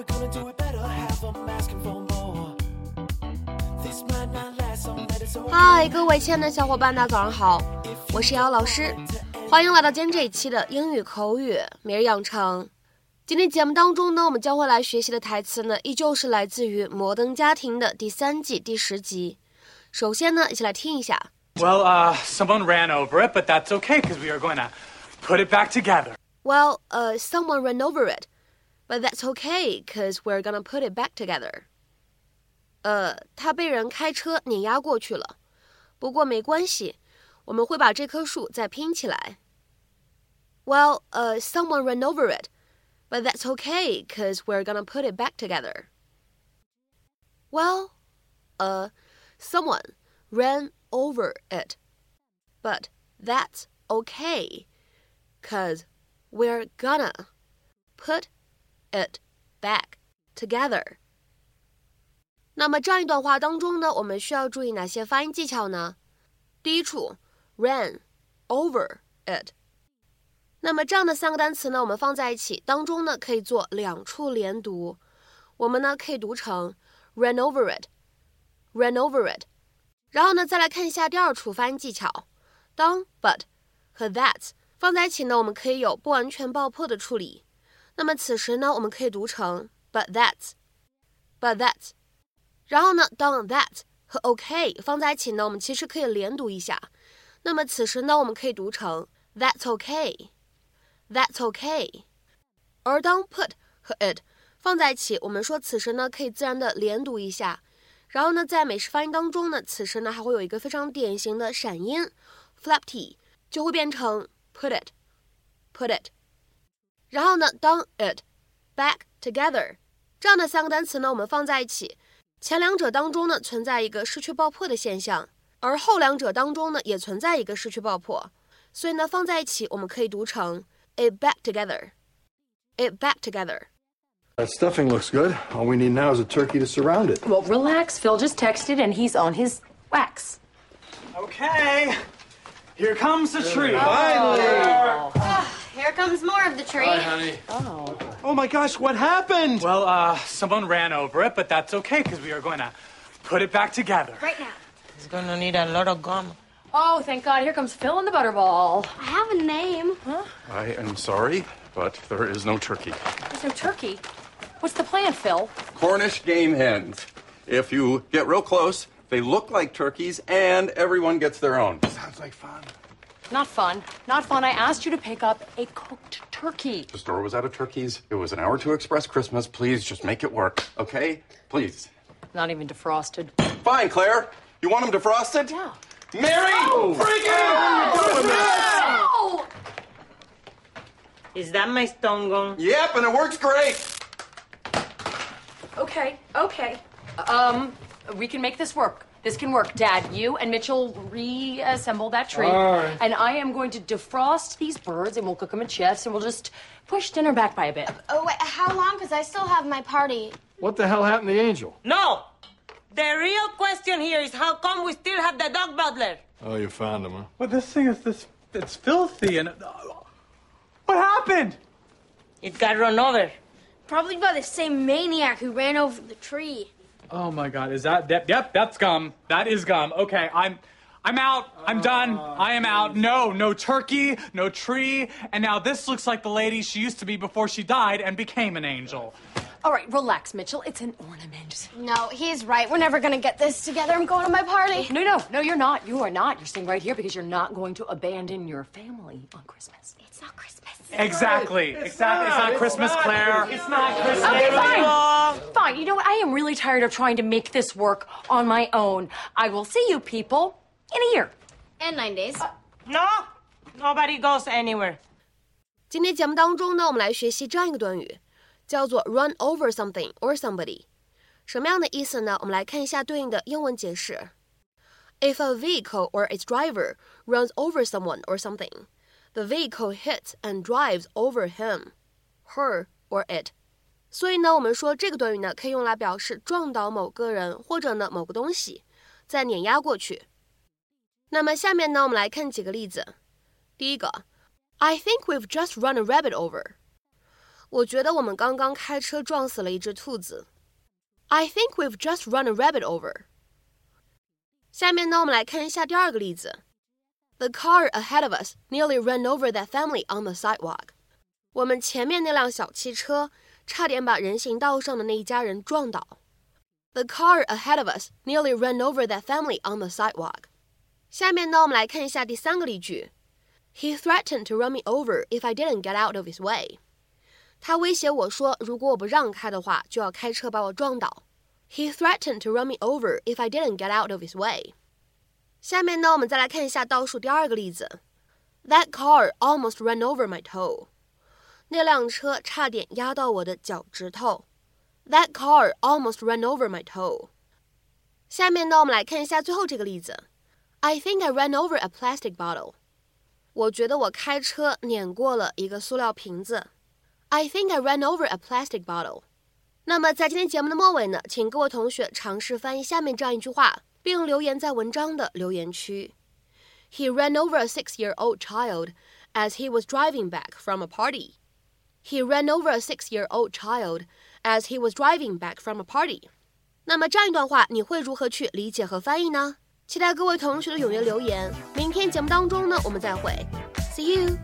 we're gonna do it better. Have them asking for more. This might not last, so let it so. 嗨，各位亲爱的小伙伴，大家早上好，我是瑶老师，欢迎来到今天这一期的英语口语每日养成。今天节目当中呢，我们将会来学习的台词呢，依旧是来自于《摩登家庭》的第三季第十集。首先呢，一起来听一下。 Well, uh, someone ran over it, but that's okay because we are going to put it back together. Well, uh, someone ran over it, but that's okay, cause we're gonna put it back together. 呃，他被人开车碾压过去了，不过没关系，我们会把这棵树再拼起来。Well, uh, someone ran over it, but that's okay, cause we're gonna put it back together. Well, uh, someone ran over it, but that's okay, cause we're gonna put it back together. 那么这样一段话当中呢，我们需要注意哪些发音技巧呢？第一处，ran over it。那么这样的三个单词呢，我们放在一起当中呢，可以做两处连读。我们呢可以读成 ran over it，ran over it。然后呢，再来看一下第二处发音技巧。当 but 和 that 放在一起呢，我们可以有不完全爆破的处理。那么此时呢，我们可以读成 but that's，but that's，。然后呢，当 that 和 OK 放在一起呢，我们其实可以连读一下。那么此时呢，我们可以读成 That's OK，That's OK。而当 put 和 it 放在一起，我们说此时呢可以自然的连读一下。然后呢，在美式发音当中呢，此时呢还会有一个非常典型的闪音 flap t，就会变成 put it，put it。然后呢，当 it back together 这样的三个单词呢，我们放在一起。前两者当中呢存在一个失去爆破的现象，而后两者当中呢也存在一个失去爆破，所以呢放在一起我们可以读成 it back together, it back together. That stuffing looks good. All we need now is a turkey to surround it. Well, relax. Phil just texted and he's on his wax. Okay. Here comes the tree. Here comes more of the tree. Hi, honey. Oh Oh my gosh, what happened? Well, uh, someone ran over it, but that's okay because we are going to put it back together. Right now. He's gonna need a lot of gum. Oh, thank God. Here comes Phil and the Butterball. I have a name. Huh? I am sorry, but there is no turkey. There's no turkey. What's the plan, Phil? Cornish game hens. If you get real close, they look like turkeys and everyone gets their own. Sounds like fun. Not fun. Not fun. I asked you to pick up a cooked turkey. The store was out of turkeys. It was an hour to express Christmas. Please just make it work, okay? Please. Not even defrosted. Fine, Claire. You want them defrosted? Yeah. Mary! Oh! Is that my stone gun? Yep, and it works great. Okay, okay. Um, we can make this work. This can work. Dad, you and Mitchell reassemble that tree. And I am going to defrost these birds and we'll cook them in chips and we'll just push dinner back by a bit. Oh, wait, how long? Because I still have my party. What the hell happened to the angel? No! The real question here is how come we still have the dog butler? Oh, you found him, huh? But this thing is this it's filthy and uh, what happened? It got run over. Probably by the same maniac who ran over the tree. Oh my god, is that, that yep, that's gum. That is gum. Okay, I'm I'm out. I'm done. Oh, I am out. No, no turkey, no tree, and now this looks like the lady she used to be before she died and became an angel. All right, relax, Mitchell. It's an ornament. No, he's right. We're never gonna get this together. I'm going to my party. No, no, no, you're not. You are not. You're staying right here because you're not going to abandon your family on Christmas. It's not Christmas. Exactly. exactly. it's not Christmas, Claire. It's not Christmas. Okay, fine. Fine. You know what? I am really tired of trying to make this work on my own. I will see you people in a year. And nine days. No, nobody goes anywhere. 今天节目当中呢，我们来学习这样一个短语， 叫做 run over something or somebody。什么样的意思呢？我们来看一下对应的英文解释。If a vehicle or its driver runs over someone or something, the vehicle hits and drives over him, her or it. 所以呢，我们说这个短语呢，可以用来表示撞倒某个人或者呢某个东西，再碾压过去。那么下面呢，我们来看几个例子。第一个，I think we've just run a rabbit over。 我觉得我们刚刚开车撞死了一只兔子。I think we've just run a rabbit over。下面呢，我们来看一下第二个例子。The car ahead of us nearly ran over that family on the sidewalk。我们前面那辆小汽车差点把人行道上的那一家人撞倒。The car ahead of us nearly ran over that family on the sidewalk。下面呢，我们来看一下第三个例句。He threatened to run me over if I didn't get out of his way。 他威胁我说，如果我不让开的话，就要开车把我撞倒。He threatened to run me over if I didn't get out of his way。下面呢，我们再来看一下倒数第二个例子。That car almost ran over my toe。那辆车差点压到我的脚趾头。That car almost ran over my toe。下面呢，我们来看一下最后这个例子。I think I ran over a plastic bottle。我觉得我开车碾过了一个塑料瓶子。 I think I ran over a plastic bottle。那么在今天节目的末尾呢，请各位同学尝试翻译下面这样一句话，并留言在文章的留言区。He ran over a six-year-old child as he was driving back from a party. He ran over a six-year-old child as he was driving back from a party. 那么这样一段话，你会如何去理解和翻译呢？期待各位同学的踊跃留言。明天节目当中呢，我们再会。See you.